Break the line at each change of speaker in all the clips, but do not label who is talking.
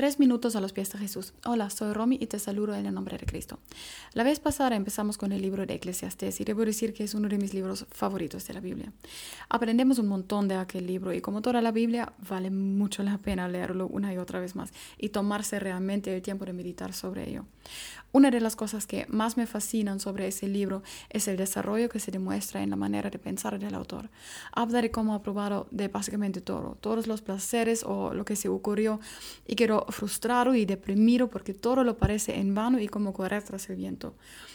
Tres minutos a los pies de Jesús. Hola, soy Romy y te saludo en el nombre de Cristo. La vez pasada empezamos con el libro de Eclesiastes y debo decir que es uno de mis libros favoritos de la Biblia. Aprendemos un montón de aquel libro y como toda la Biblia vale mucho la pena leerlo una y otra vez más y tomarse realmente el tiempo de meditar sobre ello. Una de las cosas que más me fascinan sobre ese libro es el desarrollo que se demuestra en la manera de pensar del autor. Habla de cómo ha probado de básicamente todo, todos los placeres o lo que se ocurrió y quedó frustrado y deprimido porque todo lo parece en vano y como correr tras el viento.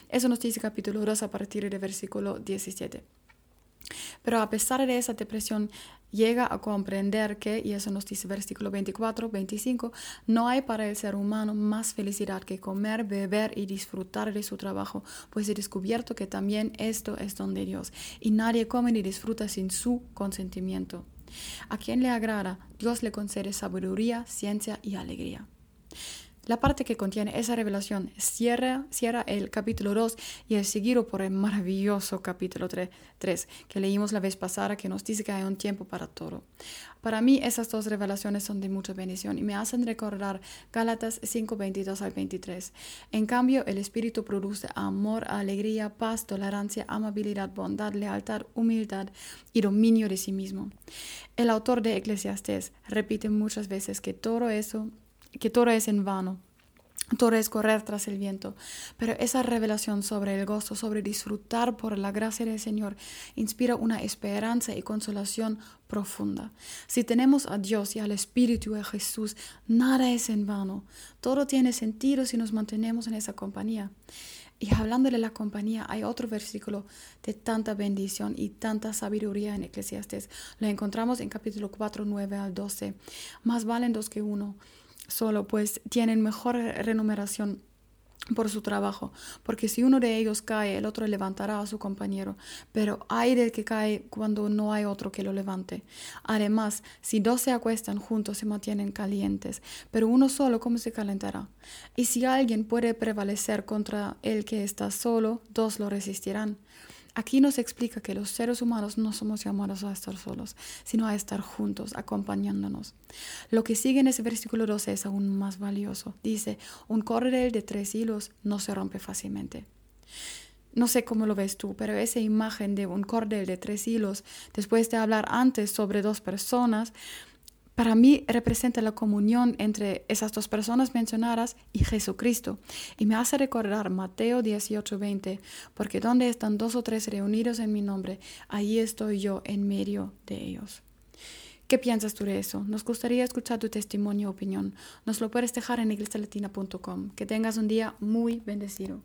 Eso nos dice capítulo 2 a partir del versículo 17. Pero a pesar de esa depresión, llega a comprender que, y eso nos dice versículo 24, 25, no hay para el ser humano más felicidad que comer, beber y disfrutar de su trabajo, pues he descubierto que también esto es don de Dios, y nadie come ni disfruta sin su consentimiento. A quien le agrada, Dios le concede sabiduría, ciencia y alegría. La parte que contiene esa revelación cierra, cierra el capítulo 2 y es seguido por el maravilloso capítulo 3, 3, que leímos la vez pasada, que nos dice que hay un tiempo para todo. Para mí esas dos revelaciones son de mucha bendición y me hacen recordar Gálatas 5, 22 al 23. En cambio, el Espíritu produce amor, alegría, paz, tolerancia, amabilidad, bondad, lealtad, humildad y dominio de sí mismo. El autor de Eclesiastés repite muchas veces que todo eso que todo es en vano. Todo es correr tras el viento, pero esa revelación sobre el gozo, sobre disfrutar por la gracia del Señor, inspira una esperanza y consolación profunda. Si tenemos a Dios y al Espíritu de Jesús, nada es en vano. Todo tiene sentido si nos mantenemos en esa compañía. Y hablando de la compañía, hay otro versículo de tanta bendición y tanta sabiduría en Eclesiastes. Lo encontramos en capítulo 4, 9 al 12. Más valen dos que uno solo, pues tienen mejor remuneración por su trabajo, porque si uno de ellos cae, el otro levantará a su compañero, pero hay del que cae cuando no hay otro que lo levante. Además, si dos se acuestan juntos, se mantienen calientes, pero uno solo, ¿cómo se calentará? Y si alguien puede prevalecer contra el que está solo, dos lo resistirán. Aquí nos explica que los seres humanos no somos llamados a estar solos, sino a estar juntos, acompañándonos. Lo que sigue en ese versículo 12 es aún más valioso. Dice, un cordel de tres hilos no se rompe fácilmente. No sé cómo lo ves tú, pero esa imagen de un cordel de tres hilos, después de hablar antes sobre dos personas, para mí representa la comunión entre esas dos personas mencionadas y Jesucristo. Y me hace recordar Mateo 18:20, porque donde están dos o tres reunidos en mi nombre, ahí estoy yo en medio de ellos. ¿Qué piensas tú de eso? Nos gustaría escuchar tu testimonio o opinión. Nos lo puedes dejar en iglesialatina.com. Que tengas un día muy bendecido.